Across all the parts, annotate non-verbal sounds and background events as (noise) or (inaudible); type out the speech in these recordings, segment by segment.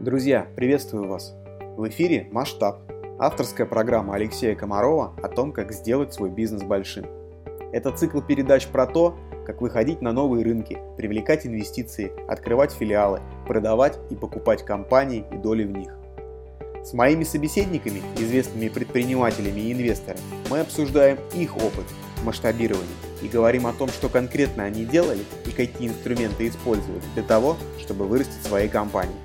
Друзья, приветствую вас! В эфире «Масштаб» – авторская программа Алексея Комарова о том, как сделать свой бизнес большим. Это цикл передач про то, как выходить на новые рынки, привлекать инвестиции, открывать филиалы, продавать и покупать компании и доли в них. С моими собеседниками, известными предпринимателями и инвесторами, мы обсуждаем их опыт масштабирования и говорим о том, что конкретно они делали и какие инструменты использовали для того, чтобы вырастить свои компании.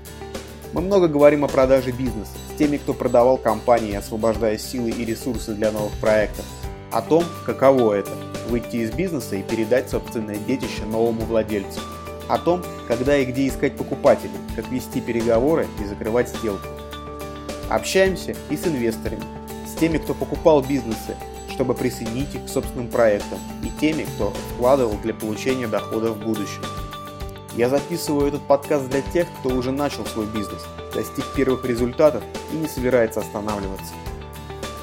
Мы много говорим о продаже бизнеса с теми, кто продавал компании, освобождая силы и ресурсы для новых проектов. О том, каково это – выйти из бизнеса и передать собственное детище новому владельцу. О том, когда и где искать покупателей, как вести переговоры и закрывать сделку. Общаемся и с инвесторами, с теми, кто покупал бизнесы, чтобы присоединить их к собственным проектам, и теми, кто вкладывал для получения дохода в будущем. Я записываю этот подкаст для тех, кто уже начал свой бизнес, достиг первых результатов и не собирается останавливаться.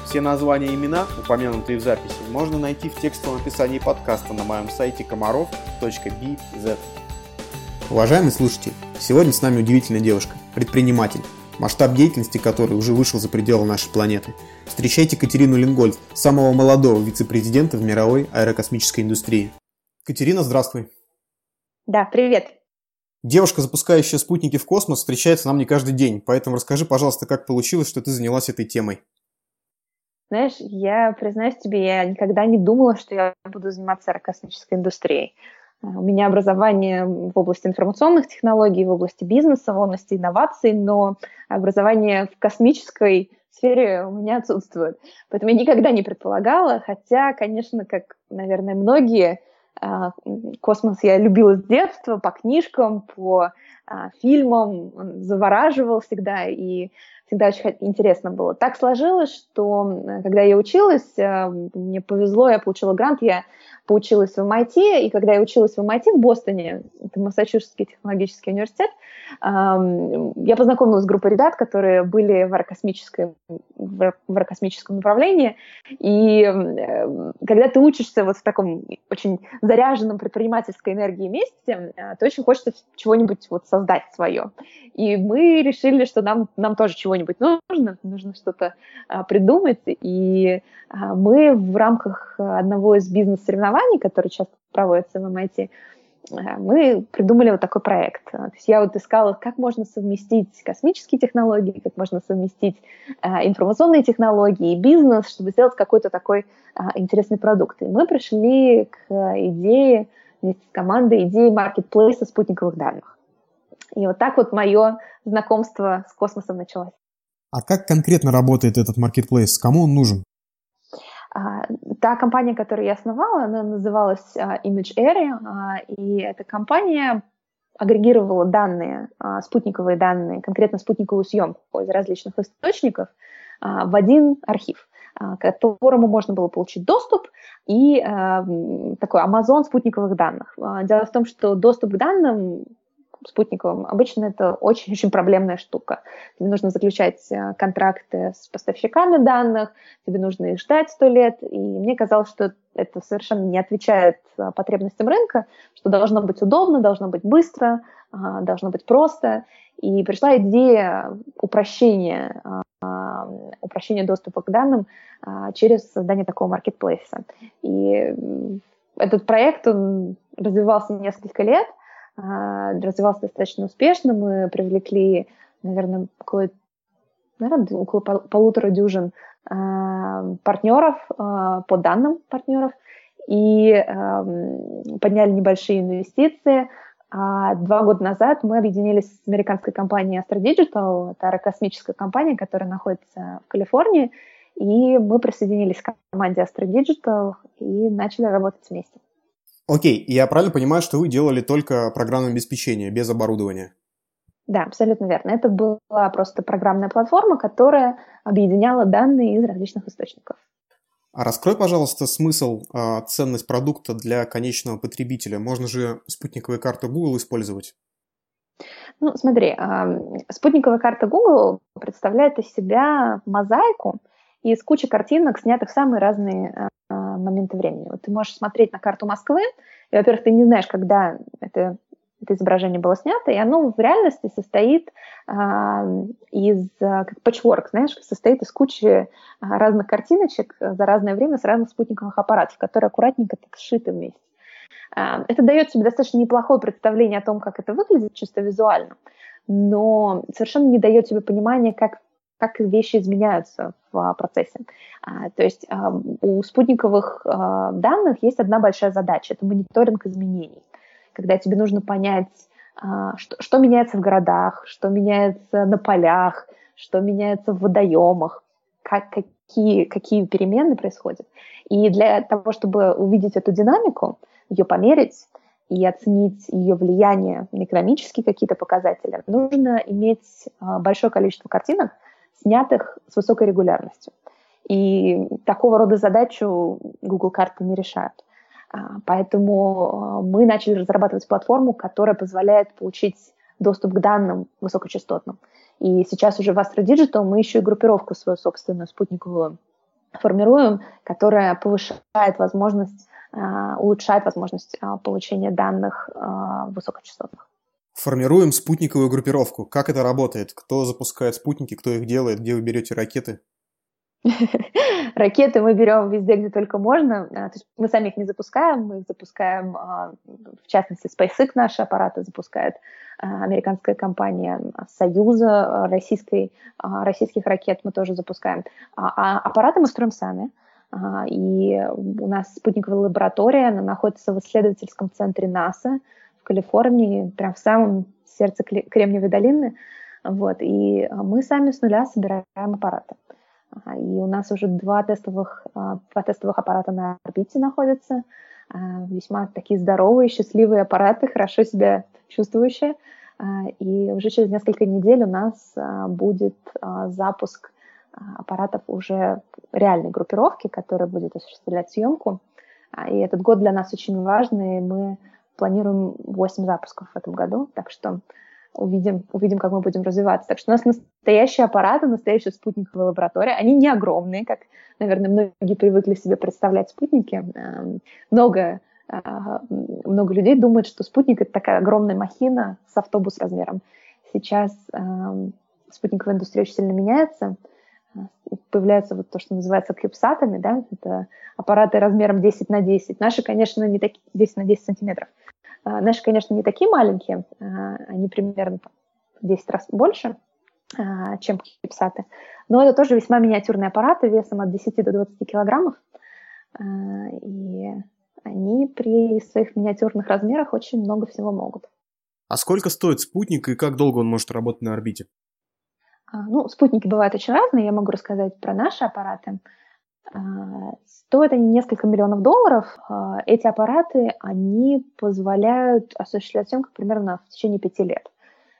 Все названия и имена, упомянутые в записи, можно найти в текстовом описании подкаста на моем сайте комаров.bz. Уважаемый слушатель, сегодня с нами удивительная девушка, предприниматель, масштаб деятельности которой уже вышел за пределы нашей планеты. Встречайте Катерину Лингольд, самого молодого вице-президента в мировой аэрокосмической индустрии. Катерина, здравствуй. Да, привет. Девушка, запускающая спутники в космос, встречается нам не каждый день, поэтому расскажи, пожалуйста, как получилось, что ты занялась этой темой. Знаешь, я признаюсь тебе, я никогда не думала, что я буду заниматься аэрокосмической индустрией. У меня образование в области информационных технологий, в области бизнеса, в области инноваций, но образование в космической сфере у меня отсутствует. Поэтому я никогда не предполагала, хотя, конечно, как, наверное, многие, космос я любила с детства, по книжкам, по а, фильмам, завораживал всегда, и всегда очень интересно было. Так сложилось, что когда я училась, а, мне повезло, я получила грант, я поучилась в MIT, и когда я училась в MIT в Бостоне, это Массачусетский технологический университет, я познакомилась с группой ребят, которые были в аэрокосмическом, в аэрокосмическом направлении, и когда ты учишься вот в таком очень заряженном предпринимательской энергии месте, э, то очень хочется чего-нибудь вот создать свое. И мы решили, что нам, нам тоже чего-нибудь нужно, нужно что-то а, придумать, и а, мы в рамках одного из бизнес-соревнований, которые часто проводятся в MIT, Э, мы придумали вот такой проект. То есть я вот искала, как можно совместить космические технологии, как можно совместить э, информационные технологии и бизнес, чтобы сделать какой-то такой э, интересный продукт. И мы пришли к идее вместе с командой идеи маркетплейса спутниковых данных. И вот так вот мое знакомство с космосом началось. А как конкретно работает этот маркетплейс? Кому он нужен? А, та компания, которую я основала, она называлась а, Image Area, а, и эта компания агрегировала данные, спутниковые данные, конкретно спутниковую съемку из различных источников в один архив к которому можно было получить доступ, и такой Amazon спутниковых данных. Дело в том, что доступ к данным спутниковым, обычно это очень-очень проблемная штука. Тебе нужно заключать э, контракты с поставщиками данных, тебе нужно их ждать сто лет, и мне казалось, что это совершенно не отвечает э, потребностям рынка, что должно быть удобно, должно быть быстро, э, должно быть просто. И пришла идея упрощения, упрощения доступа к данным через создание такого маркетплейса. И этот проект он развивался несколько лет – а, развивался достаточно успешно. Мы привлекли, наверное, около, наверное, около полутора дюжин а, партнеров, а, по данным партнеров, и подняли небольшие инвестиции. А два года назад мы объединились с американской компанией Astro Digital, это аэрокосмическая компания, которая находится в Калифорнии, и мы присоединились к команде Astro Digital и начали работать вместе. Окей, я правильно понимаю, что вы делали только программное обеспечение, без оборудования? Да, абсолютно верно. Это была просто программная платформа, которая объединяла данные из различных источников. А раскрой, пожалуйста, смысл, э, ценность продукта для конечного потребителя. Можно же спутниковые карты Google использовать? Ну, смотри, э, спутниковая карта Google представляет из себя мозаику из кучи картинок, снятых в самые разные моменты времени. Вот ты можешь смотреть на карту Москвы, и, во-первых, ты не знаешь, когда это это изображение было снято, и оно в реальности состоит а, из, как патчворк, знаешь, состоит из кучи разных картиночек за разное время с разных спутниковых аппаратов, которые аккуратненько так сшиты вместе. Это дает тебе достаточно неплохое представление о том, как это выглядит чисто визуально, но совершенно не дает тебе понимания, как как вещи изменяются в процессе. А, то есть а, у спутниковых а, данных есть одна большая задача – это мониторинг изменений. Когда тебе нужно понять, что, что меняется в городах, что меняется на полях, что меняется в водоемах, как, какие, какие перемены происходят. И для того, чтобы увидеть эту динамику, ее померить и оценить ее влияние на экономические какие-то показатели, нужно иметь большое количество картинок, снятых с высокой регулярностью. И такого рода задачу Google карты не решают. А, поэтому а, мы начали разрабатывать платформу, которая позволяет получить доступ к данным высокочастотным. И сейчас уже в Astro Digital мы еще и группировку свою собственную спутниковую формируем, которая повышает возможность, а, улучшает возможность получения данных высокочастотных. Формируем спутниковую группировку. Как это работает? Кто запускает спутники, кто их делает, где вы берете ракеты? (laughs) Ракеты мы берем везде, где только можно. А, то есть мы сами их не запускаем, мы их запускаем, а, в частности, SpaceX наши аппараты запускает а, американская компания Союза российской, российских ракет мы тоже запускаем. А аппараты мы строим сами. И у нас спутниковая лаборатория, она находится в исследовательском центре НАСА, в Калифорнии, прям в самом сердце Кремниевой долины. Вот, и а, мы сами с нуля собираем аппараты. И у нас уже два тестовых, а, два тестовых аппарата на орбите находятся. А, весьма такие здоровые, счастливые аппараты, хорошо себя чувствующие. И уже через несколько недель у нас будет запуск аппаратов уже реальной группировки, которая будет осуществлять съемку. И этот год для нас очень важный. Мы планируем 8 запусков в этом году, так что увидим, увидим, как мы будем развиваться. Так что у нас настоящие аппараты, настоящая спутниковая лаборатория. Они не огромные, как, наверное, многие привыкли себе представлять спутники. Эм, много, э, много людей думают, что спутник — это такая огромная махина с автобус размером. Сейчас эм, спутниковая индустрия очень сильно меняется. Появляются вот то, что называется кьюбсатами, да, это аппараты размером 10 на 10. Наши, конечно, не такие 10 на 10 сантиметров. А, наши, конечно, не такие маленькие, а, они примерно в 10 раз больше, а, чем кипсаты, но это тоже весьма миниатюрные аппараты весом от 10 до 20 килограммов, и они при своих миниатюрных размерах очень много всего могут. А сколько стоит спутник и как долго он может работать на орбите? Ну, спутники бывают очень разные, я могу рассказать про наши аппараты. А, стоят они несколько миллионов долларов. А, эти аппараты, они позволяют осуществлять съемку примерно в течение пяти лет.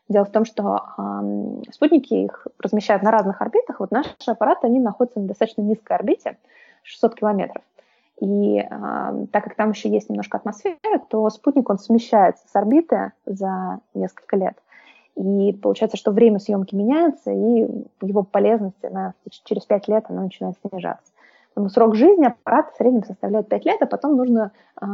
Дело в том, что э, спутники их размещают на разных орбитах. Вот наши аппараты, они находятся на достаточно низкой орбите, 600 километров. И э, так как там еще есть немножко атмосферы, то спутник, он смещается с орбиты за несколько лет. И получается, что время съемки меняется, и его полезность она, через 5 лет она начинает снижаться. Срок жизни аппарата в среднем составляет 5 лет, а потом нужно э,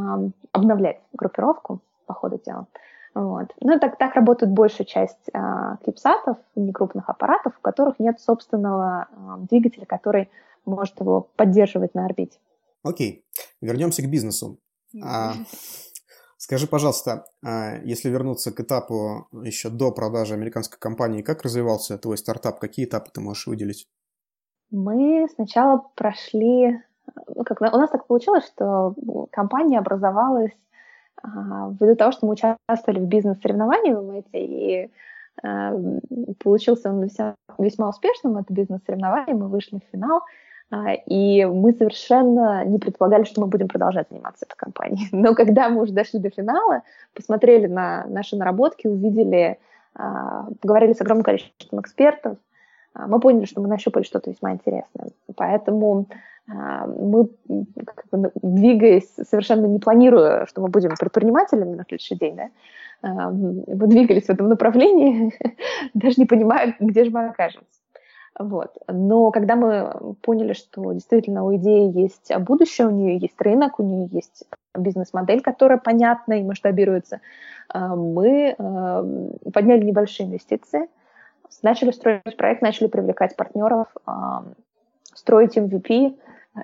обновлять группировку по ходу дела. Вот. Ну, так, так работает большая часть э, клипсатов, некрупных аппаратов, у которых нет собственного э, двигателя, который может его поддерживать на орбите. Окей, вернемся к бизнесу. А, скажи, пожалуйста, а, если вернуться к этапу еще до продажи американской компании, как развивался твой стартап? Какие этапы ты можешь выделить? Мы сначала прошли, ну, как у нас так получилось, что компания образовалась а, ввиду того, что мы участвовали в бизнес-соревнованиях и а, получился он весьма, весьма успешным, это бизнес-соревнование, мы вышли в финал, а, и мы совершенно не предполагали, что мы будем продолжать заниматься этой компанией. (laughs) Но когда мы уже дошли до финала, посмотрели на наши наработки, увидели, а, поговорили с огромным количеством экспертов, мы поняли, что мы нащупали что-то весьма интересное. Поэтому а, мы, как бы, двигаясь, совершенно не планируя, что мы будем предпринимателями на следующий день, да, а, мы двигались в этом направлении, (laughs) даже не понимая, где же мы окажемся. Вот. Но когда мы поняли, что действительно у идеи есть будущее, у нее есть рынок, у нее есть бизнес-модель, которая понятна и масштабируется, мы подняли небольшие инвестиции, начали строить проект, начали привлекать партнеров, строить MVP,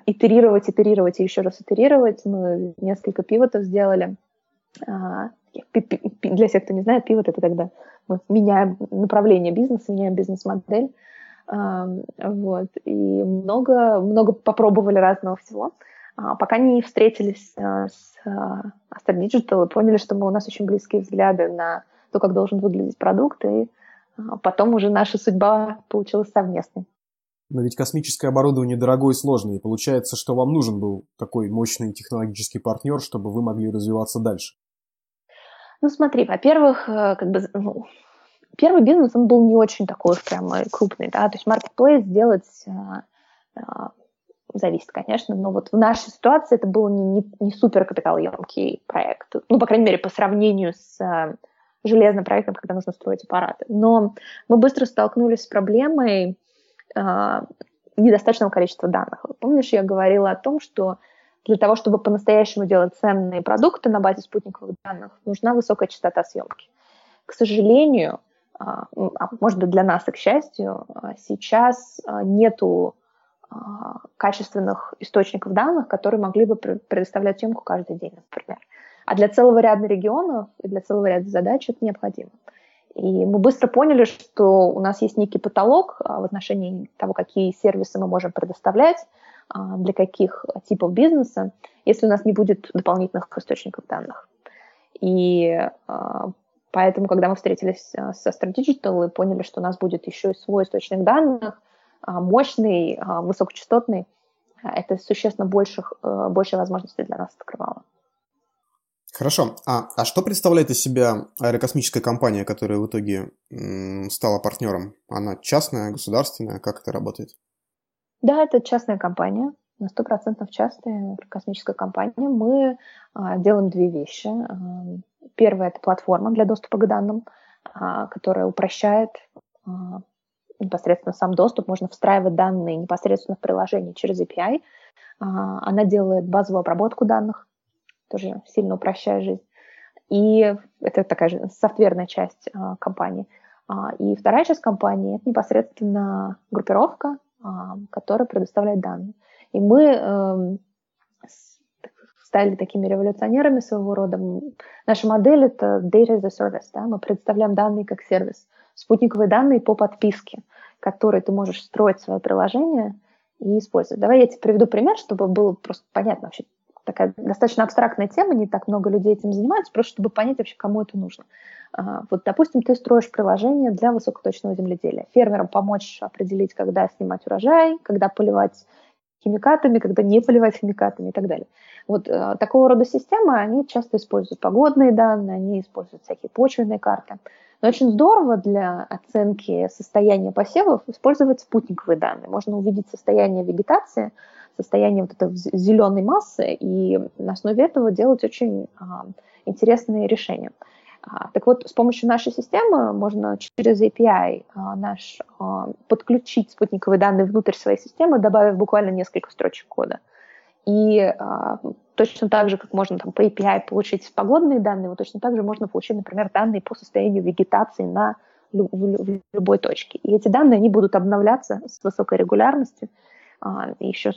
итерировать, итерировать и еще раз итерировать. Мы несколько пивотов сделали. А, для всех, кто не знает, пивот — это когда мы меняем направление бизнеса, меняем бизнес-модель. А, вот. И много, много попробовали разного всего. А, пока не встретились с Astar Digital и поняли, что мы, у нас очень близкие взгляды на то, как должен выглядеть продукт, и потом уже наша судьба получилась совместной. Но ведь космическое оборудование дорогое и сложное, и получается, что вам нужен был такой мощный технологический партнер, чтобы вы могли развиваться дальше. Ну смотри, во-первых, э, как бы ну, первый бизнес, он был не очень такой уж прям крупный, да, то есть marketplace сделать э, э, зависит, конечно, но вот в нашей ситуации это был не, не, не супер капиталоемкий проект, ну, по крайней мере, по сравнению с э, железным проектом, когда нужно строить аппараты. Но мы быстро столкнулись с проблемой, э, недостаточного количества данных. Помнишь, я говорила о том, что для того, чтобы по-настоящему делать ценные продукты на базе спутниковых данных, нужна высокая частота съемки. К сожалению, а, а может быть для нас и к счастью, сейчас нету качественных источников данных, которые могли бы предоставлять съемку каждый день, например. А для целого ряда регионов и для целого ряда задач это необходимо. И мы быстро поняли, что у нас есть некий потолок а, в отношении того, какие сервисы мы можем предоставлять, а, для каких типов бизнеса, если у нас не будет дополнительных источников данных. И а, поэтому, когда мы встретились со Strategital и поняли, что у нас будет еще и свой источник данных, мощный, высокочастотный, это существенно больших, больше возможностей для нас открывало. Хорошо. А, а что представляет из себя аэрокосмическая компания, которая в итоге м, стала партнером? Она частная, государственная? Как это работает? Да, это частная компания, на сто процентов частная космическая компания. Мы а, делаем две вещи. А, первое – это платформа для доступа к данным, а, которая упрощает а, непосредственно сам доступ. Можно встраивать данные непосредственно в приложение через API. А, она делает базовую обработку данных, тоже сильно упрощая жизнь. И это такая же софтверная часть а, компании. А, и вторая часть компании – это непосредственно группировка, а, которая предоставляет данные. И мы э, стали такими революционерами своего рода. Наша модель – это data as a service. Да? Мы предоставляем данные как сервис. Спутниковые данные по подписке, которые ты можешь строить свое приложение и использовать. Давай я тебе приведу пример, чтобы было просто понятно вообще, такая достаточно абстрактная тема, не так много людей этим занимаются, просто чтобы понять вообще, кому это нужно. А, вот, допустим, ты строишь приложение для высокоточного земледелия. Фермерам помочь определить, когда снимать урожай, когда поливать химикатами, когда не поливать химикатами и так далее. Вот э, такого рода системы, они часто используют погодные данные, они используют всякие почвенные карты. Но очень здорово для оценки состояния посевов использовать спутниковые данные. Можно увидеть состояние вегетации, состояние вот этой зеленой массы и на основе этого делать очень а, интересные решения. А, так вот, с помощью нашей системы можно через API а, наш а, подключить спутниковые данные внутрь своей системы, добавив буквально несколько строчек кода. И а, точно так же, как можно там, по API получить погодные данные, вот точно так же можно получить, например, данные по состоянию вегетации на в любой точке. И эти данные, они будут обновляться с высокой регулярностью, а, еще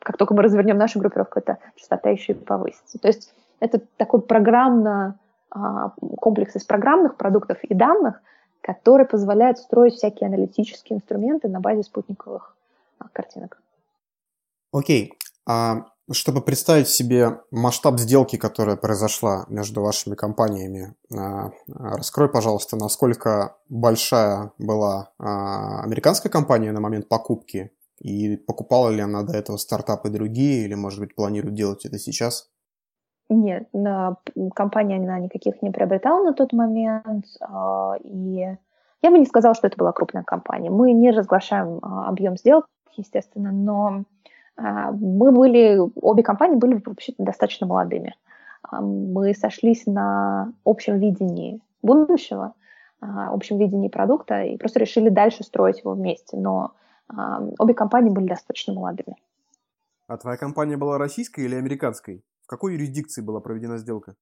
как только мы развернем нашу группировку, эта частота еще и повысится. То есть это такой программно а, комплекс из программных продуктов и данных, который позволяет строить всякие аналитические инструменты на базе спутниковых а, картинок. Окей. А чтобы представить себе масштаб сделки, которая произошла между вашими компаниями, раскрой, пожалуйста, насколько большая была американская компания на момент покупки и покупала ли она до этого стартапы другие, или, может быть, планирует делать это сейчас? Нет, на, компания она никаких не приобретала на тот момент. А, и я бы не сказала, что это была крупная компания. Мы не разглашаем а, объем сделок, естественно, но а, мы были, обе компании были вообще достаточно молодыми. Мы сошлись на общем видении будущего, общем видении продукта и просто решили дальше строить его вместе. Но обе компании были достаточно молодыми. А твоя компания была российской или американской? какой юрисдикции была проведена сделка?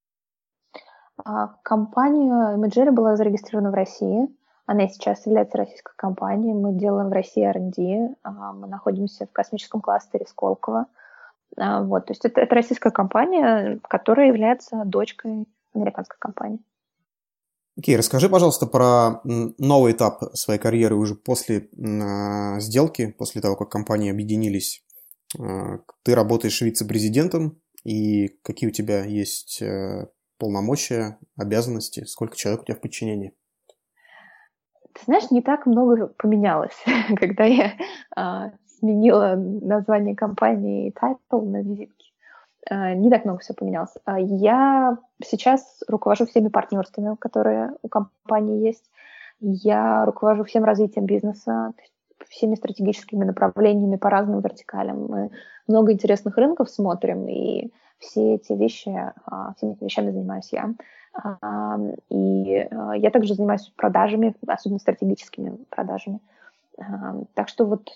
А, компания Imagery была зарегистрирована в России. Она сейчас является российской компанией. Мы делаем в России R&D. А, мы находимся в космическом кластере Сколково. А, вот, то есть это, это российская компания, которая является дочкой американской компании. Окей, okay, расскажи, пожалуйста, про новый этап своей карьеры уже после э, сделки, после того, как компании объединились. Э, ты работаешь вице-президентом, и какие у тебя есть э, полномочия, обязанности, сколько человек у тебя в подчинении? Ты знаешь, не так много поменялось, (laughs) когда я а, сменила название компании title на. А, не так много все поменялось. А, я сейчас руковожу всеми партнерствами, которые у компании есть. Я руковожу всем развитием бизнеса, всеми стратегическими направлениями по разным вертикалям. Мы много интересных рынков смотрим, и все эти вещи, а, всеми этими вещами занимаюсь я. И я также занимаюсь продажами, особенно стратегическими продажами. Так что вот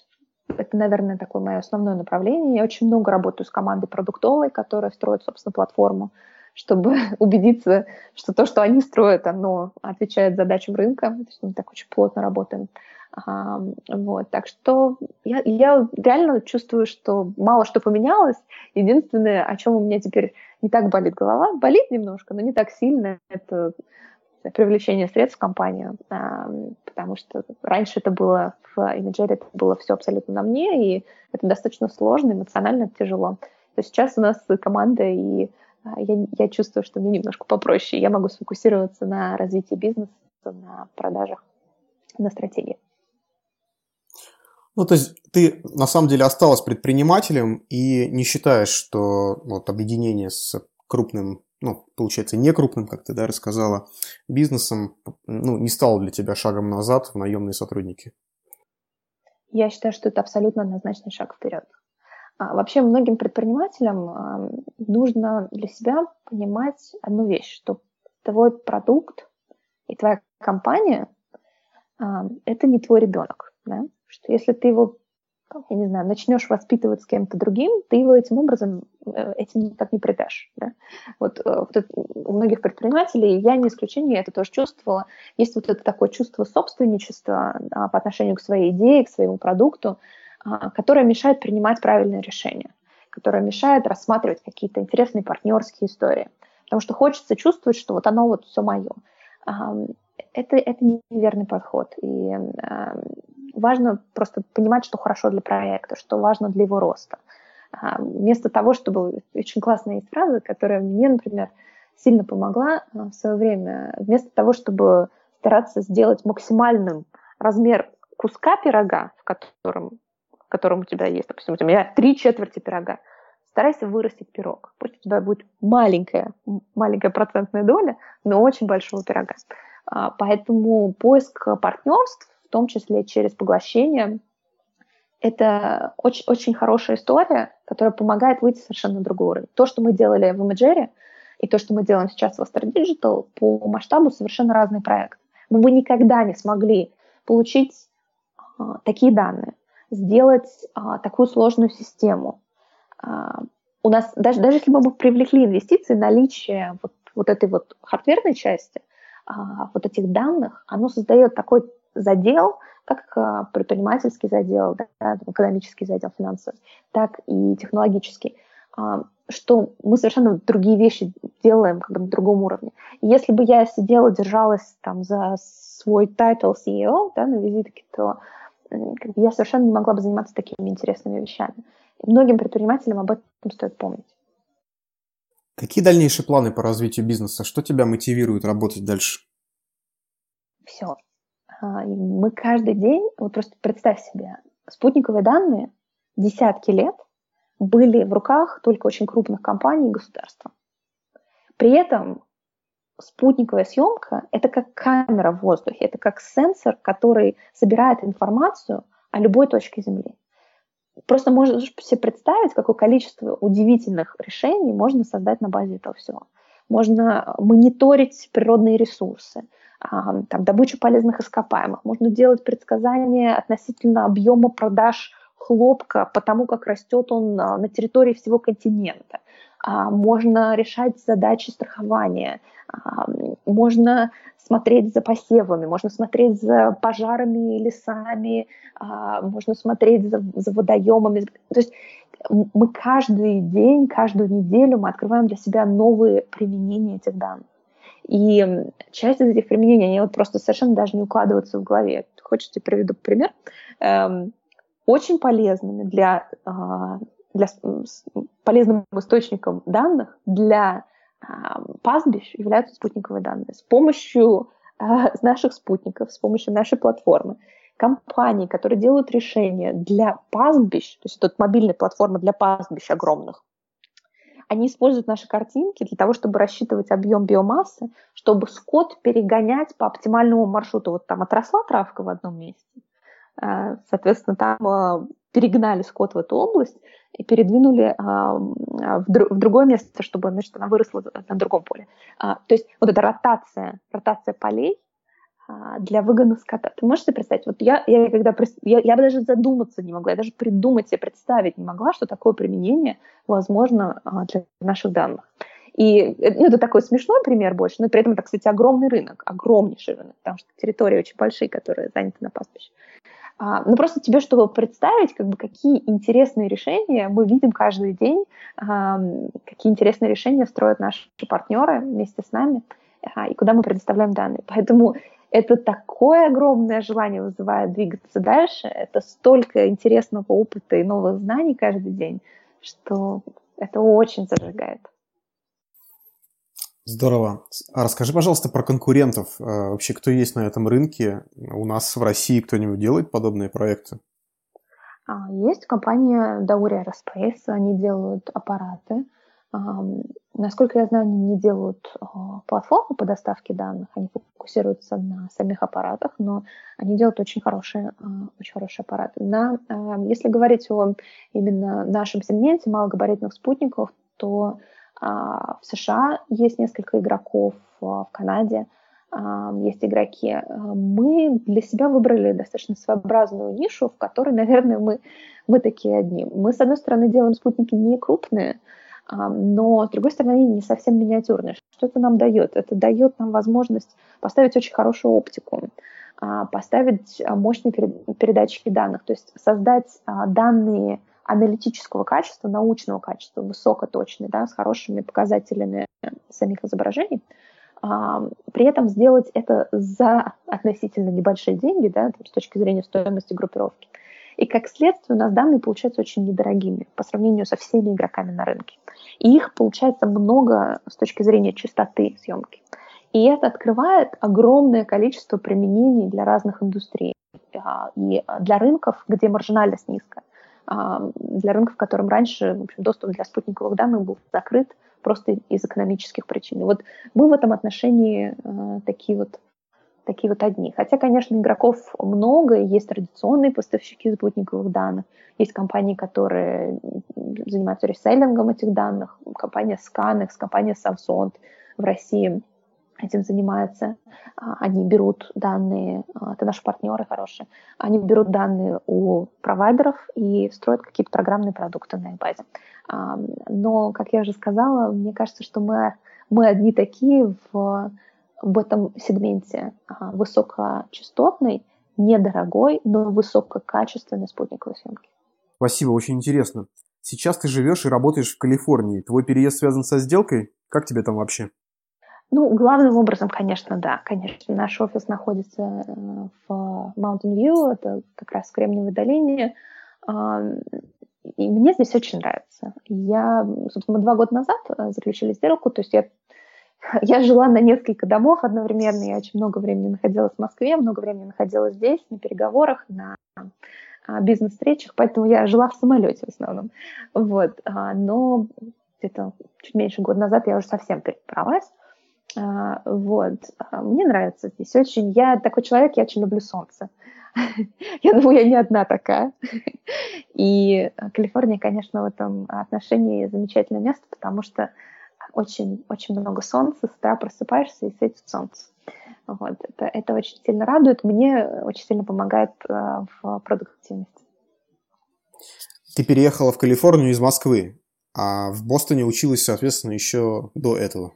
это, наверное, такое мое основное направление. Я очень много работаю с командой продуктовой, которая строит, собственно, платформу, чтобы (laughs) убедиться, что то, что они строят, оно отвечает задачам рынка. То есть мы так очень плотно работаем. А, вот, так что я, я реально чувствую, что мало что поменялось. Единственное, о чем у меня теперь не так болит голова, болит немножко, но не так сильно, это привлечение средств в компанию, потому что раньше это было в Imagery, это было все абсолютно на мне, и это достаточно сложно, эмоционально тяжело. То сейчас у нас команда, и а, я, я чувствую, что мне немножко попроще. Я могу сфокусироваться на развитии бизнеса, на продажах, на стратегии. Ну, то есть ты на самом деле осталась предпринимателем и не считаешь, что вот объединение с крупным ну, получается, не крупным, как ты да, рассказала, бизнесом, ну, не стало для тебя шагом назад в наемные сотрудники? Я считаю, что это абсолютно однозначный шаг вперед. А, вообще многим предпринимателям а, нужно для себя понимать одну вещь, что твой продукт и твоя компания а, это не твой ребенок. Да? Что если ты его я не знаю, начнешь воспитывать с кем-то другим, ты его этим образом, э, этим никак не предашь. Да? Вот, э, вот это, у многих предпринимателей, я не исключение, это тоже чувствовала, есть вот это такое чувство собственничества а, по отношению к своей идее, к своему продукту, а, которое мешает принимать правильные решения, которое мешает рассматривать какие-то интересные партнерские истории. Потому что хочется чувствовать, что вот оно вот все мое. Это, это неверный подход. И важно просто понимать, что хорошо для проекта, что важно для его роста. А, вместо того, чтобы... Очень классная есть фраза, которая мне, например, сильно помогла а, в свое время. Вместо того, чтобы стараться сделать максимальным размер куска пирога, в котором, в котором у тебя есть, допустим, у тебя три четверти пирога, старайся вырастить пирог. Пусть у тебя будет маленькая, маленькая процентная доля, но очень большого пирога. А, поэтому поиск партнерств в том числе через поглощение. Это очень, очень хорошая история, которая помогает выйти совершенно на другой уровень. То, что мы делали в Imagery, и то, что мы делаем сейчас в Astra Digital, по масштабу совершенно разный проект. Мы бы никогда не смогли получить а, такие данные, сделать а, такую сложную систему. А, у нас, даже, даже если бы мы привлекли инвестиции, наличие вот, вот этой вот хардверной части, вот этих данных, оно создает такой задел, как а, предпринимательский задел, да, экономический задел финансовый, так и технологический, а, что мы совершенно другие вещи делаем как бы на другом уровне. И если бы я сидела, держалась там за свой title CEO да, на визитке, то как бы, я совершенно не могла бы заниматься такими интересными вещами. И многим предпринимателям об этом стоит помнить. Какие дальнейшие планы по развитию бизнеса? Что тебя мотивирует работать дальше? Все. А, мы каждый день, вот просто представь себе, спутниковые данные десятки лет были в руках только очень крупных компаний и государства. При этом спутниковая съемка – это как камера в воздухе, это как сенсор, который собирает информацию о любой точке Земли. Просто можешь себе представить, какое количество удивительных решений можно создать на базе этого всего. Можно мониторить природные ресурсы – там, добычу полезных ископаемых. Можно делать предсказания относительно объема продаж хлопка по тому, как растет он на, на территории всего континента. а, можно решать задачи страхования, а, можно смотреть за посевами, можно смотреть за пожарами, лесами, а, можно смотреть за, за водоемами. То есть мы каждый день, каждую неделю мы открываем для себя новые применения этих данных. И часть из этих применений, они вот просто совершенно даже не укладываются в голове. Хочешь, я приведу пример? Эм, очень полезными для, а, для полезным источником данных для а, пастбищ являются спутниковые данные. С помощью а, наших спутников, с помощью нашей платформы, компании, которые делают решения для пастбищ, то есть это мобильная платформа для пастбищ огромных, они используют наши картинки для того, чтобы рассчитывать объем биомассы, чтобы скот перегонять по оптимальному маршруту. Вот там отросла травка в одном месте, Э, соответственно, там э, перегнали скот в эту область и передвинули а, в, другое место, чтобы значит, она выросла на другом поле. А, то есть вот эта ротация, ротация полей для выгона скота. Ты можешь себе представить? Вот я, я когда я, я даже задуматься не могла, я даже придумать себе, представить не могла, что такое применение возможно для наших данных. И ну, это такой смешной пример больше, но при этом это, кстати, огромный рынок, огромнейший рынок, потому что территории очень большие, которые заняты на пастбище. А, ну, просто тебе, чтобы представить, как бы, какие интересные решения мы видим каждый день, а, какие интересные решения строят наши партнеры вместе с нами, а, и куда мы предоставляем данные. Поэтому это такое огромное желание вызывает двигаться дальше, это столько интересного опыта и новых знаний каждый день, что это очень зажигает. Здорово. А расскажи, пожалуйста, про конкурентов. А, вообще, кто есть на этом рынке? У нас в России кто-нибудь делает подобные проекты? А, есть компания Dauri Aerospace, они делают аппараты. Насколько я знаю, они не делают а, платформу по доставке данных, они фокусируются на самих аппаратах, но они делают очень хорошие, очень хорошие аппараты. На, если говорить о именно нашем сегменте малогабаритных спутников, то а, в США есть несколько игроков, а, в Канаде а, есть игроки. Мы для себя выбрали достаточно своеобразную нишу, в которой, (laughs) наверное, мы, мы такие одни. Мы, с одной стороны, делаем спутники не крупные, но, с другой стороны, не совсем миниатюрные. Что это нам дает? Это дает нам возможность поставить очень хорошую оптику, поставить мощные передатчики данных, то есть создать данные аналитического качества, научного качества, высокоточный, да, с хорошими показателями самих изображений, а, при этом сделать это за относительно небольшие деньги, да, с точки зрения стоимости группировки. И как следствие у нас данные получаются очень недорогими по сравнению со всеми игроками на рынке. И их получается много с точки зрения частоты съемки. И это открывает огромное количество применений для разных индустрий а, и для рынков, где маржинальность низкая. А, для рынков, в котором раньше в общем, доступ для спутниковых данных был закрыт просто из экономических причин. И вот мы в этом отношении э, такие вот такие вот одни. Хотя, конечно, игроков много, есть традиционные поставщики спутниковых данных, есть компании, которые занимаются реселлингом этих данных, компания Scanex, компания Samsung в России этим занимается. А, они берут данные, а, это наши партнеры хорошие, они берут данные у провайдеров и строят какие-то программные продукты на их базе. А, но, как я уже сказала, мне кажется, что мы, мы одни такие в, в этом сегменте высокочастотной, недорогой, но высококачественной спутниковой съемки. Спасибо, очень интересно. Сейчас ты живешь и работаешь в Калифорнии. Твой переезд связан со сделкой? Как тебе там вообще? Ну, главным образом, конечно, да. Конечно, наш офис находится э, в Mountain View, это как раз в Кремниевой долине. И мне здесь очень нравится. Я, собственно, два года назад э, заключили сделку, то есть я, (laughs) я жила на несколько домов одновременно, я очень много времени находилась в Москве, много времени находилась здесь, на переговорах, на а, бизнес-встречах, поэтому я жила в самолете в основном. Вот. А, но где-то чуть меньше года назад я уже совсем перебралась. А, вот. Мне нравится здесь очень. Я такой человек, я очень люблю солнце. (laughs) Я думаю, я не одна такая. (laughs) И Калифорния, конечно, в этом отношении замечательное место, потому что очень, очень много солнца, с утра просыпаешься и светит солнце. Вот. Это, это очень сильно радует, мне очень сильно помогает uh, в продуктивности. Ты переехала в Калифорнию из Москвы. а в Бостоне училась, соответственно, еще до этого.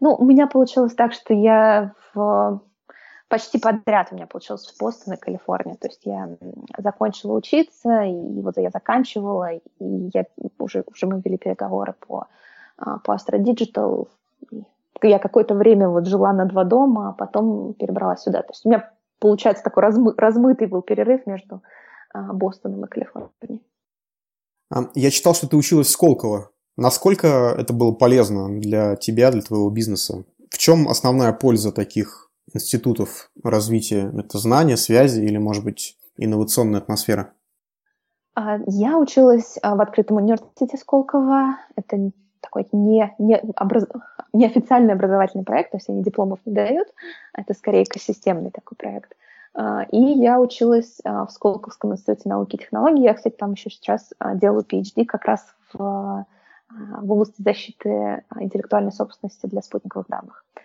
Ну, у меня получилось так, что я в почти подряд у меня получилось в Бостон и Калифорния. То есть я закончила учиться, и вот я заканчивала, и я уже, уже мы вели переговоры по, а, по Astra Digital. Я какое-то время вот жила на два дома, а потом перебралась сюда. То есть у меня, получается, такой размы, размытый был перерыв между а, Бостоном и Калифорнией. Я читал, что ты училась в Сколково. Насколько это было полезно для тебя, для твоего бизнеса? В чем основная польза таких институтов развития? Это знания, связи или, может быть, инновационная атмосфера? А, я училась а, в открытом университете Сколково. Это такой не, не образ... неофициальный образовательный проект, то есть они дипломов не дают. Это скорее экосистемный такой проект. А, и я училась в Сколковском институте науки и технологий. Я, кстати, там еще сейчас делаю PhD как раз в в области защиты интеллектуальной собственности для спутниковых данных. А,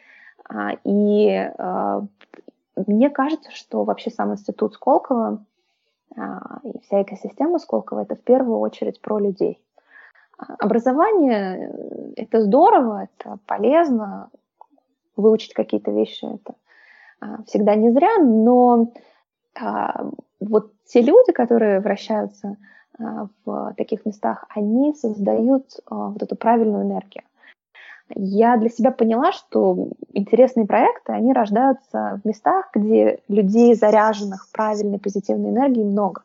и мне кажется, что вообще сам институт Сколково и вся экосистема Сколково – это в первую очередь про людей. Образование – это здорово, это полезно, выучить какие-то вещи – это всегда не зря, но вот те люди, которые вращаются – а, в таких местах, они создают а, вот эту правильную энергию. Я для себя поняла, что интересные проекты, они рождаются в местах, где людей, заряженных правильной позитивной энергией, много.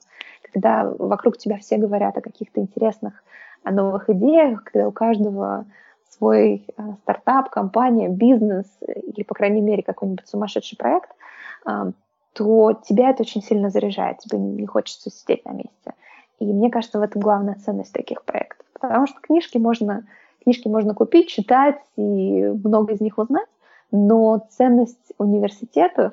Когда вокруг тебя все говорят о каких-то интересных о новых идеях, когда у каждого свой а, стартап, компания, бизнес или, по крайней мере, какой-нибудь сумасшедший проект, то тебя это очень сильно заряжает, тебе не хочется сидеть на месте. И мне кажется, в этом главная ценность таких проектов. Потому что книжки можно, книжки можно купить, читать и много из них узнать, но ценность университетов,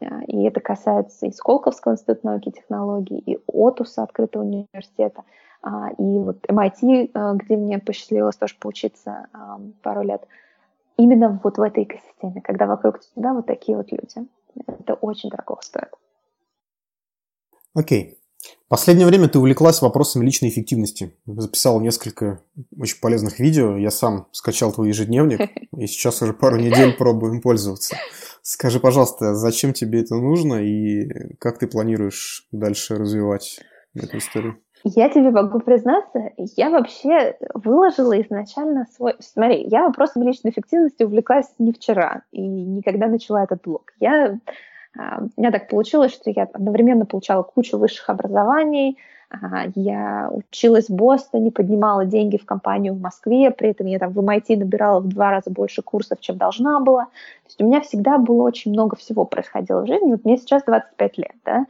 э, и это касается и Сколковского института науки и технологий, и ОТУСа, открытого университета, а, и вот MIT, э, где мне посчастливилось тоже поучиться пару лет, именно вот в этой экосистеме, когда вокруг тебя вот такие вот люди. Это очень дорого стоит. Окей. Последнее время ты увлеклась вопросами личной эффективности. Записал несколько очень полезных видео. Я сам скачал твой ежедневник, и сейчас уже пару недель пробую им пользоваться. Скажи, пожалуйста, зачем тебе это нужно и как ты планируешь дальше развивать эту историю? Я тебе могу признаться, я вообще выложила изначально свой... Смотри, я вопросом личной эффективности увлеклась не вчера и никогда начала этот блог. Я у меня так получилось, что я одновременно получала кучу высших образований, а, я училась в Бостоне, поднимала деньги в компанию в Москве, при этом я там в MIT набирала в два раза больше курсов, чем должна была. То есть у меня всегда было очень много всего происходило в жизни. Вот мне сейчас 25 лет, да,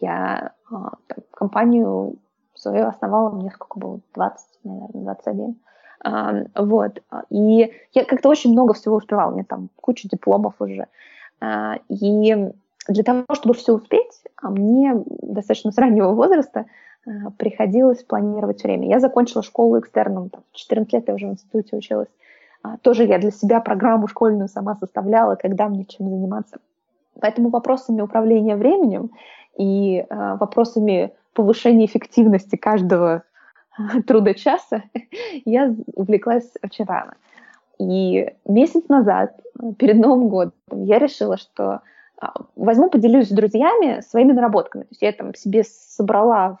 я а, там, компанию свою основала, мне сколько было, 20, наверное, 21. Uh, вот. И я как-то очень много всего успевала. У меня там куча дипломов уже. Uh, и для того, чтобы все успеть, а мне достаточно с раннего возраста э, приходилось планировать время. Я закончила школу экстерном, там, в 14 лет я уже в институте училась. А, тоже я для себя программу школьную сама составляла, когда мне чем заниматься. Поэтому вопросами управления временем и э, вопросами повышения эффективности каждого э, труда часа (laughs) я увлеклась очень рано. И месяц назад, перед Новым годом, я решила, что возьму, поделюсь с друзьями своими наработками. То есть я там себе собрала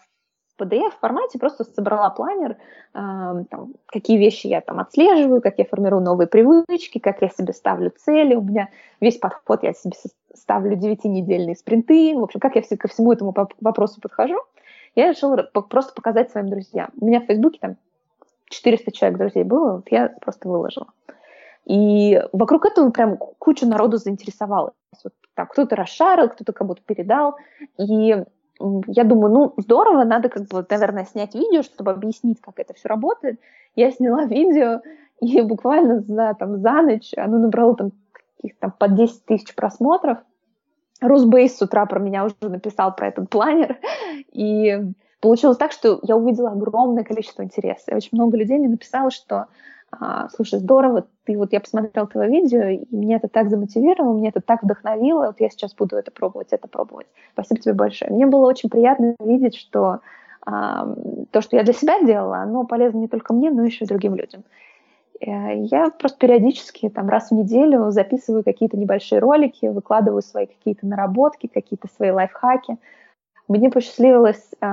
в PDF формате, просто собрала планер, э, там, какие вещи я там отслеживаю, как я формирую новые привычки, как я себе ставлю цели. У меня весь подход, я себе ставлю 9-недельные спринты. В общем, как я ко всему этому вопросу подхожу. Я решила просто показать своим друзьям. У меня в Фейсбуке там 400 человек друзей было, вот я просто выложила. И вокруг этого прям куча народу заинтересовалась. Вот там кто-то расшарил, кто-то кому-то передал. И я думаю, ну, здорово, надо как бы, наверное, снять видео, чтобы объяснить, как это все работает. Я сняла (laughs) видео, и буквально за, там, за ночь оно набрало там каких-то там по 10 тысяч просмотров. Русбейс с утра про меня уже написал про этот планер. (laughs) И получилось так, что я увидела огромное количество интереса. И очень много людей мне написало, что слушай, здорово, ты вот я посмотрела твое видео, и меня это так замотивировало, меня это так вдохновило, вот я сейчас буду это пробовать, это пробовать. Спасибо тебе большое. Мне было очень приятно видеть, что то, что я для себя делала, оно полезно не только мне, но еще и другим людям. Э, я просто периодически, там, раз в неделю записываю какие-то небольшие ролики, выкладываю свои какие-то наработки, какие-то свои лайфхаки. Мне посчастливилось э,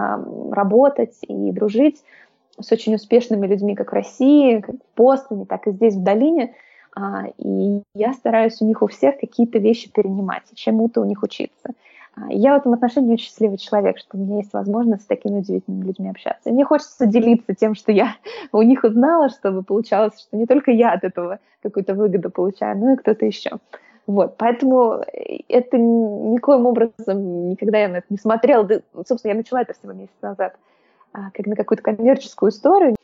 работать и дружить с очень успешными людьми как в России, как в Бостоне, так и здесь, в долине. Э, и я стараюсь у них у всех какие-то вещи перенимать, чему-то у них учиться. А, я в этом отношении очень счастливый человек, что у меня есть возможность с такими удивительными людьми общаться. И мне хочется делиться тем, что я (laughs) у них узнала, чтобы получалось, что не только я от этого какую-то выгоду получаю, но и кто-то еще. Вот, поэтому э, это никоим образом, никогда я на это не смотрела. Да, собственно, я начала это всего месяц назад, а, как на какую-то коммерческую историю.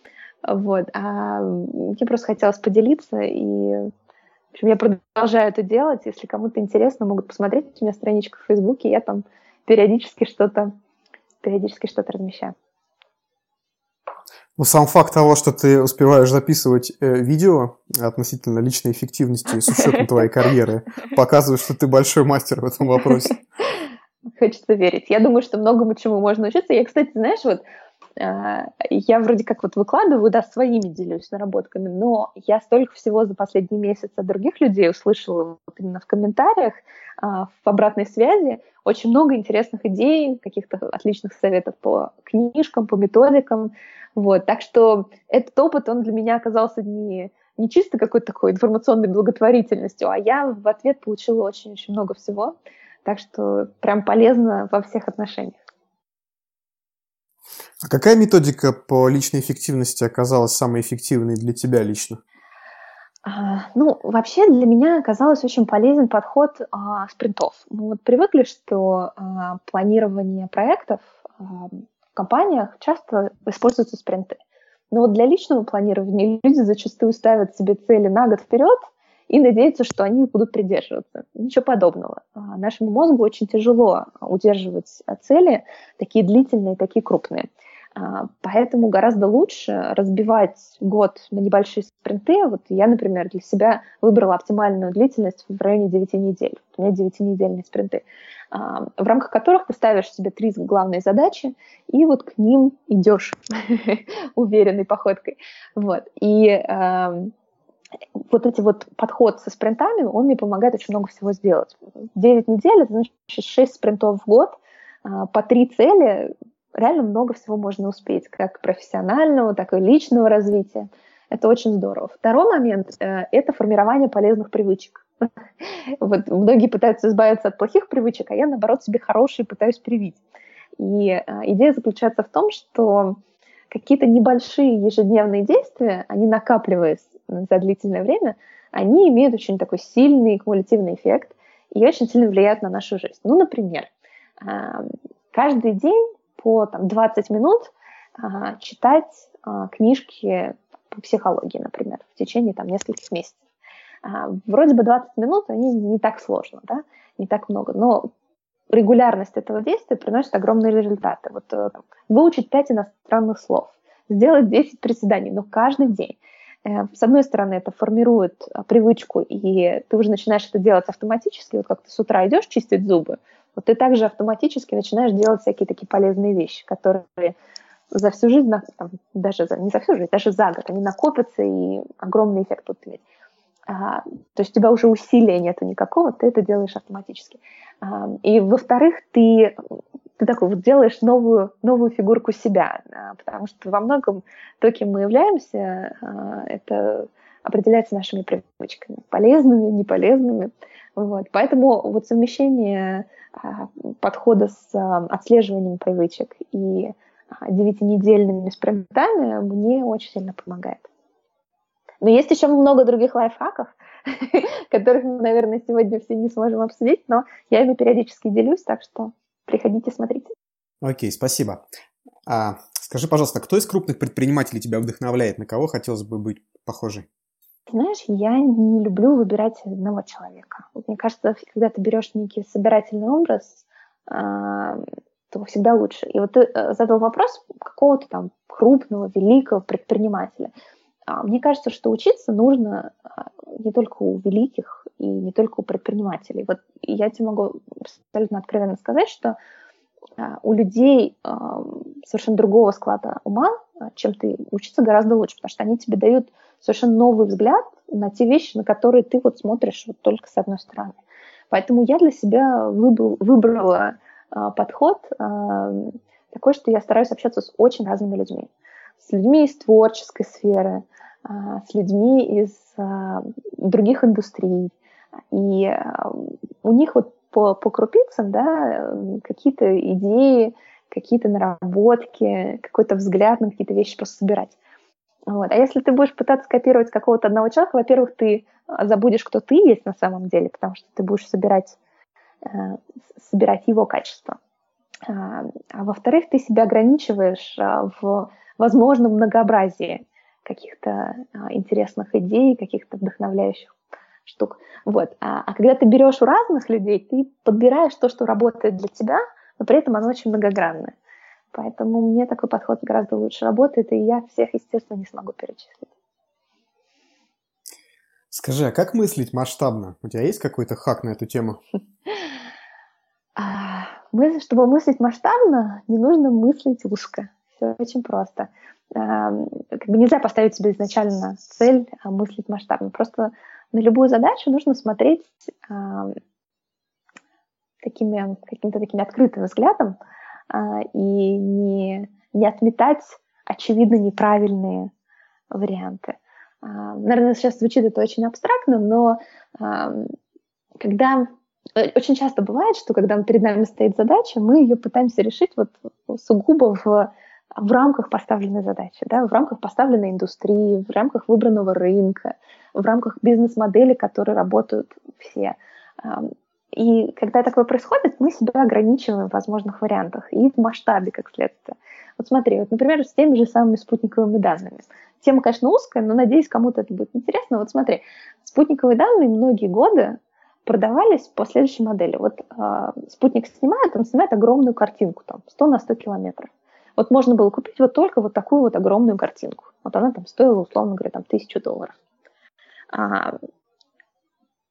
Вот, а мне просто хотелось поделиться и в общем, я продолжаю это делать. Если кому-то интересно, могут посмотреть у меня страничку в Фейсбуке. Я там периодически что-то периодически что-то размещаю. Ну, сам факт того, что ты успеваешь записывать э, видео относительно личной эффективности с учетом твоей карьеры, (laughs) показывает, что ты большой мастер в этом вопросе. (laughs) Хочется верить. Я думаю, что многому чему можно учиться. Я, кстати, знаешь, вот а, я вроде как вот выкладываю, да, своими делюсь наработками, но я столько всего за последний месяц от других людей услышала вот именно в комментариях, а, в обратной связи, очень много интересных идей, каких-то отличных советов по книжкам, по методикам, вот, так что этот опыт, он для меня оказался не, не чисто какой-то такой информационной благотворительностью, а я в ответ получила очень-очень много всего, так что прям полезно во всех отношениях. А какая методика по личной эффективности оказалась самой эффективной для тебя лично? А, ну, вообще для меня оказалось очень полезен подход а, спринтов. Мы вот привыкли, что а, планирование проектов а, в компаниях часто используются спринты. Но вот для личного планирования люди зачастую ставят себе цели на год вперед и надеются, что они будут придерживаться. Ничего подобного. А, нашему мозгу очень тяжело удерживать цели такие длительные, такие крупные. А, поэтому гораздо лучше разбивать год на небольшие спринты. Вот я, например, для себя выбрала оптимальную длительность в районе 9 недель. У меня 9-недельные спринты, а, в рамках которых ты ставишь себе три главные задачи, и вот к ним идешь (laughs) уверенной походкой. Вот. И вот эти вот подход со спринтами, он мне помогает очень много всего сделать. 9 недель, это значит 6 спринтов в год, а, по три цели, реально много всего можно успеть, как профессионального, так и личного развития. Это очень здорово. Второй момент э, – это формирование полезных привычек. (laughs) Вот многие пытаются избавиться от плохих привычек, а я, наоборот, себе хорошие пытаюсь привить. И э, идея заключается в том, что какие-то небольшие ежедневные действия, они накапливаясь за длительное время, они имеют очень такой сильный кумулятивный эффект и очень сильно влияют на нашу жизнь. Ну, например, э, каждый день по там, 20 минут а, читать а, книжки по психологии, например, в течение там, нескольких месяцев. А, вроде бы 20 минут, они не так сложно, да, не так много, но регулярность этого действия приносит огромные результаты. Вот э, выучить 5 иностранных слов, сделать 10 приседаний, но каждый день. Э, с одной стороны, это формирует привычку, и ты уже начинаешь это делать автоматически. Вот как ты с утра идешь чистить зубы, вот ты также автоматически начинаешь делать всякие такие полезные вещи, которые за всю жизнь, там, даже за, не за всю жизнь, даже за год, они накопятся и огромный эффект будут иметь. То есть у тебя уже усилия нету никакого, ты это делаешь автоматически. И во-вторых, ты, ты такой вот делаешь новую, новую фигурку себя, а, потому что во многом то, кем мы являемся, а, это определяется нашими привычками, полезными, неполезными. Вот. Поэтому вот совмещение а, подхода с отслеживанием привычек и девятинедельными спринтами мне очень сильно помогает. Но есть еще много других лайфхаков, (laughs) которых мы, наверное, сегодня все не сможем обсудить, но я ими периодически делюсь, так что приходите, смотрите. Окей, спасибо. А, скажи, пожалуйста, кто из крупных предпринимателей тебя вдохновляет? На кого хотелось бы быть похожей? Знаешь, я не люблю выбирать одного человека. Мне кажется, когда ты берешь некий собирательный образ, а, то всегда лучше. И вот ты э, задал вопрос какого-то там крупного, великого предпринимателя. А, мне кажется, что учиться нужно а, не только у великих и не только у предпринимателей. Вот я тебе могу абсолютно откровенно сказать, что у людей совершенно другого склада ума, чем ты, учиться гораздо лучше, потому что они тебе дают совершенно новый взгляд на те вещи, на которые ты вот смотришь вот только с одной стороны. Поэтому я для себя выбрал, выбрала подход такой, что я стараюсь общаться с очень разными людьми. С людьми из творческой сферы, э, с людьми из э, других индустрий. И э, у них вот по, по крупицам да, какие-то идеи, какие-то наработки, какой-то взгляд на какие-то вещи просто собирать. Вот. А если ты будешь пытаться копировать какого-то одного человека, во-первых, ты а, забудешь, кто ты есть на самом деле, потому что ты будешь собирать, э, собирать его качество. А, а во-вторых, ты себя ограничиваешь а, в возможном многообразии каких-то а, интересных идей, каких-то вдохновляющих штук. Вот. А, а когда ты берешь у разных людей, ты подбираешь то, что работает для тебя, но при этом оно очень многогранное. Поэтому мне такой подход гораздо лучше работает, и я всех, естественно, не смогу перечислить. Скажи, а как мыслить масштабно? У тебя есть какой-то хак на эту тему? (laughs) А, чтобы мыслить масштабно, не нужно мыслить узко. Все очень просто. А, как бы нельзя поставить себе изначально цель а, мыслить масштабно. Просто на любую задачу нужно смотреть такими, каким-то таким открытым взглядом, а, и не, не отметать очевидно неправильные варианты. А, наверное, сейчас звучит это очень абстрактно, но а, когда э, очень часто бывает, что когда перед нами стоит задача, мы ее пытаемся решить вот сугубо в, в рамках поставленной задачи, да, в рамках поставленной индустрии, в рамках выбранного рынка, в рамках бизнес-модели, которые работают все. И когда такое происходит, мы себя ограничиваем в возможных вариантах и в масштабе, как следствие. Вот смотри, вот, например, с теми же самыми спутниковыми данными. Тема, конечно, узкая, но надеюсь, кому-то это будет интересно. Вот смотри, спутниковые данные многие годы продавались по следующей модели. Вот э, спутник снимает, он снимает огромную картинку, там, 100 на 100 километров. Вот можно было купить вот только вот такую вот огромную картинку. Вот она там стоила, условно говоря, там, тысячу долларов. А,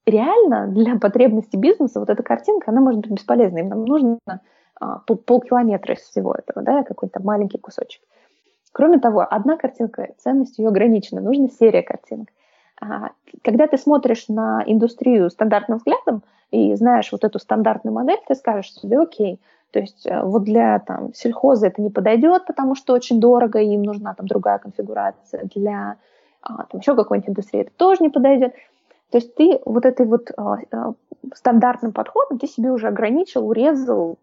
реально для потребностей бизнеса вот эта картинка, она может быть бесполезной. Им нам нужно а, пол, полкилометра из всего этого, да, какой-то маленький кусочек. Кроме того, одна картинка, ценность ее ограничена, нужна серия картинок. А, когда ты смотришь на индустрию стандартным взглядом и знаешь вот эту стандартную модель, ты скажешь себе, окей, то есть э, вот для там, сельхоза это не подойдет, потому что очень дорого, им нужна там другая конфигурация. Для а, там, еще какой-нибудь индустрии это тоже не подойдет. То есть ты вот этой вот э, стандартным подходом ты себе уже ограничил, урезал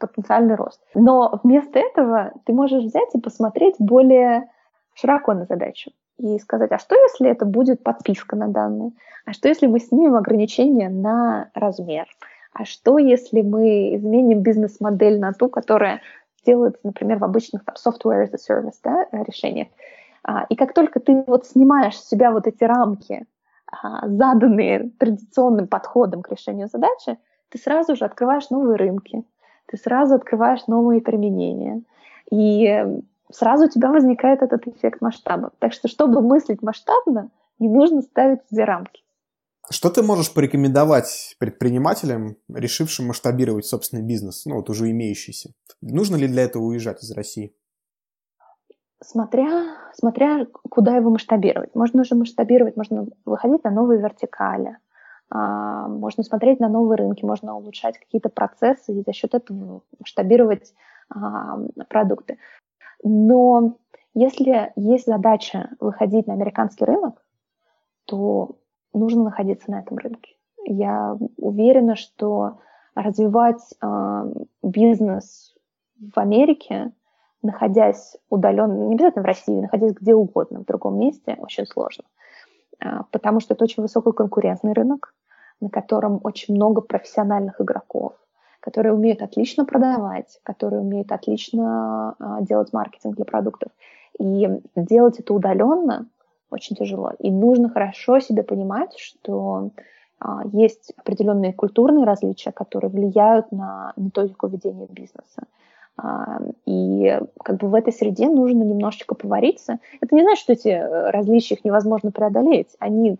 потенциальный рост. Но вместо этого ты можешь взять и посмотреть более широко на задачу и сказать, а что если это будет подписка на данные? А что если мы снимем ограничения на размер? А что если мы изменим бизнес-модель на ту, которая делается, например, в обычных там, software as a service да, решениях? А, и как только ты вот снимаешь с себя вот эти рамки а, заданные традиционным подходом к решению задачи, ты сразу же открываешь новые рынки, ты сразу открываешь новые применения. И сразу у тебя возникает этот эффект масштаба. Так что, чтобы мыслить масштабно, не нужно ставить себе рамки. Что ты можешь порекомендовать предпринимателям, решившим масштабировать собственный бизнес, ну вот уже имеющийся? Нужно ли для этого уезжать из России? смотря, смотря куда его масштабировать. Можно уже масштабировать, можно выходить на новые вертикали, а, можно смотреть на новые рынки, можно улучшать какие-то процессы и за счет этого масштабировать а, продукты. Но если есть задача выходить на американский рынок, то нужно находиться на этом рынке. Я уверена, что развивать э, бизнес в Америке находясь удаленно, не обязательно в России, находясь где угодно, в другом месте, очень сложно. А, потому что это очень высокий конкурентный рынок, на котором очень много профессиональных игроков, которые умеют отлично продавать, которые умеют отлично а, делать маркетинг для продуктов. И делать это удаленно очень тяжело. И нужно хорошо себе понимать, что а, есть определенные культурные различия, которые влияют на методику ведения бизнеса. А, и как бы в этой среде нужно немножечко повариться. Это не значит, что эти э, различия их невозможно преодолеть. Они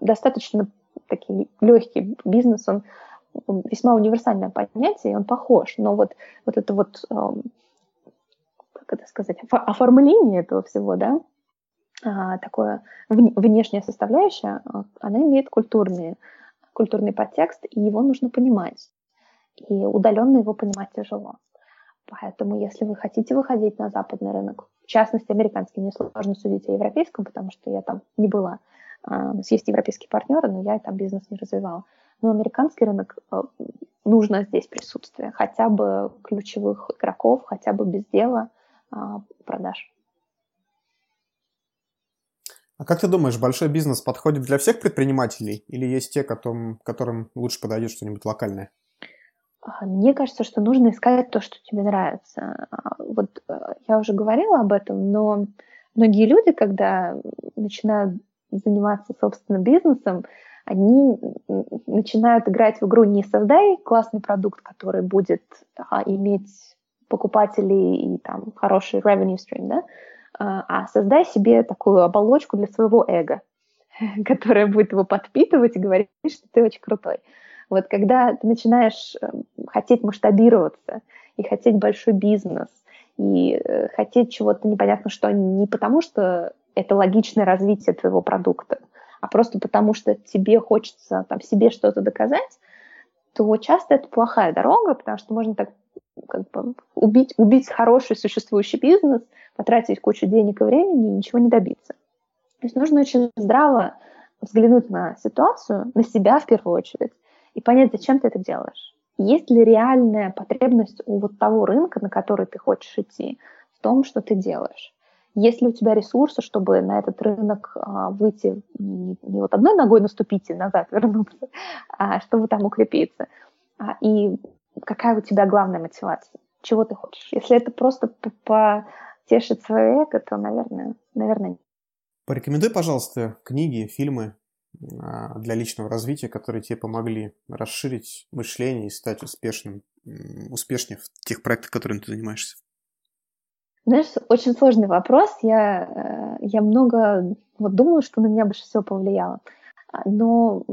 достаточно такие легкие. Бизнес, он весьма универсальное понятие, и он похож. Но вот, вот это вот как это сказать, оформление этого всего, да, такое внешняя составляющая, а, она имеет культурный, культурный подтекст, и его нужно понимать. И удаленно его понимать тяжело. Поэтому, если вы хотите выходить на западный рынок, в частности, американский, мне сложно судить о европейском, потому что я там не была. А, у нас есть европейские партнеры, но я там бизнес не развивала. Но американский рынок нужно здесь присутствие, хотя бы ключевых игроков, хотя бы без дела продаж. А как ты думаешь, большой бизнес подходит для всех предпринимателей или есть те, которым, которым лучше подойдет что-нибудь локальное? А, мне кажется, что нужно искать то, что тебе нравится. А, вот э, я уже говорила об этом, но многие люди, когда начинают заниматься собственным бизнесом, они начинают играть в игру не создай классный продукт, который будет а, иметь покупателей и там хороший revenue stream, да, а, а создай себе такую оболочку для своего эго, (laughs) которая будет его подпитывать и говорить, что ты очень крутой. Вот когда ты начинаешь эм, хотеть масштабироваться и хотеть большой бизнес, и э, хотеть чего-то непонятно что, не потому что это логичное развитие твоего продукта, а просто потому что тебе хочется там себе что-то доказать, то часто это плохая дорога, потому что можно так как бы убить, убить хороший существующий бизнес, потратить кучу денег и времени и ничего не добиться. То есть нужно очень здраво взглянуть на ситуацию, на себя в первую очередь, и понять, зачем ты это делаешь. Есть ли реальная потребность у вот того рынка, на который ты хочешь идти, в том, что ты делаешь? Есть ли у тебя ресурсы, чтобы на этот рынок а, выйти, не, вот одной ногой наступить и назад (laughs) вернуться, а чтобы там укрепиться? А, и какая у тебя главная мотивация? Чего ты хочешь? Если это просто потешить свое эго, то, наверное, наверное, нет. Порекомендуй, пожалуйста, книги, фильмы а, для личного развития, которые тебе помогли расширить мышление и стать успешным, успешнее в тех проектах, которыми ты занимаешься. Знаешь, очень сложный вопрос. Я, э, я много вот думала, что на меня больше всего повлияло. А, но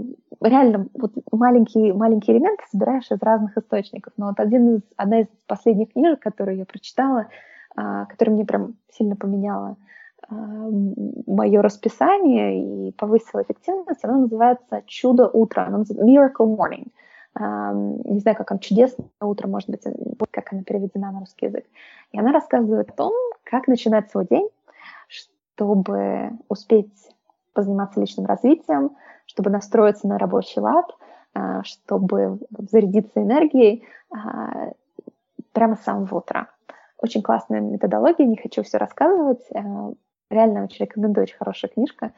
реально вот маленькие, маленькие элементы собираешь из разных источников. Но вот один из, одна из последних книжек, которую я прочитала, которая мне прям сильно поменяла а, мое расписание и повысила эффективность, она называется «Чудо утра», она называется «Miracle Morning». Не знаю, как там «Чудесное утро», может быть, вот как она переведена на русский язык. И она рассказывает о том, как начинать свой день, чтобы успеть позаниматься личным развитием, чтобы настроиться на рабочий лад, а, чтобы зарядиться энергией а, прямо с самого утра. Очень классная методология, не хочу все рассказывать. А, реально очень рекомендую, очень хорошая книжка.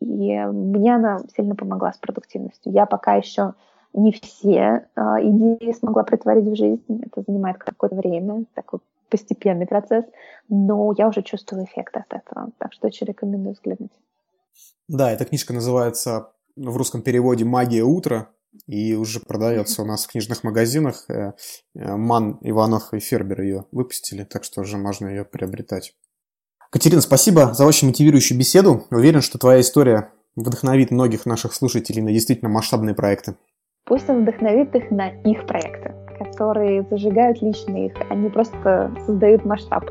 И мне она сильно помогла с продуктивностью. Я пока еще не все идеи смогла притворить в жизнь. Это занимает какое-то время, такой постепенный процесс. Но я уже чувствую эффект от этого. Так что очень рекомендую взглянуть. Да, эта книжка называется в русском переводе «Магия утра», и уже продается у нас в книжных магазинах. Э, э, Ман, Иванов и Фербер ее выпустили, так что уже можно ее приобретать. Катерина, спасибо за очень мотивирующую беседу. Уверен, что твоя история вдохновит многих наших слушателей на действительно масштабные проекты. Пусть он вдохновит их на их проекты, которые зажигают лично их, они просто создают масштаб. (laughs)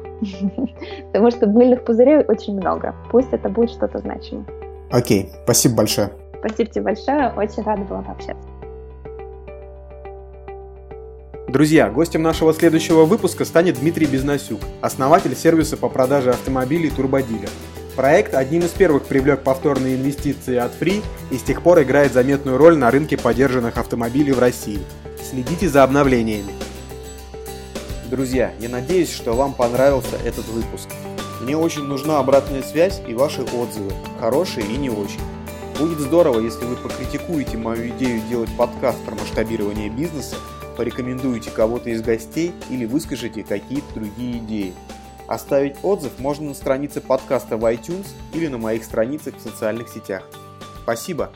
Потому что мыльных пузырей очень много. Пусть это будет что-то значимое. Окей, спасибо большое. Спасибо тебе большое, очень рада была пообщаться. Друзья, гостем нашего следующего выпуска станет Дмитрий Безносюк, основатель сервиса по продаже автомобилей Турбодилер. Проект одним из первых привлек повторные инвестиции от Free и с тех пор играет заметную роль на рынке поддержанных автомобилей в России. Следите за обновлениями. Друзья, я надеюсь, что вам понравился этот выпуск. Мне очень нужна обратная связь и ваши отзывы, хорошие и не очень. Будет здорово, если вы покритикуете мою идею делать подкаст про масштабирование бизнеса, порекомендуете кого-то из гостей или выскажете какие-то другие идеи. Оставить отзыв можно на странице подкаста в iTunes или на моих страницах в социальных сетях. Спасибо!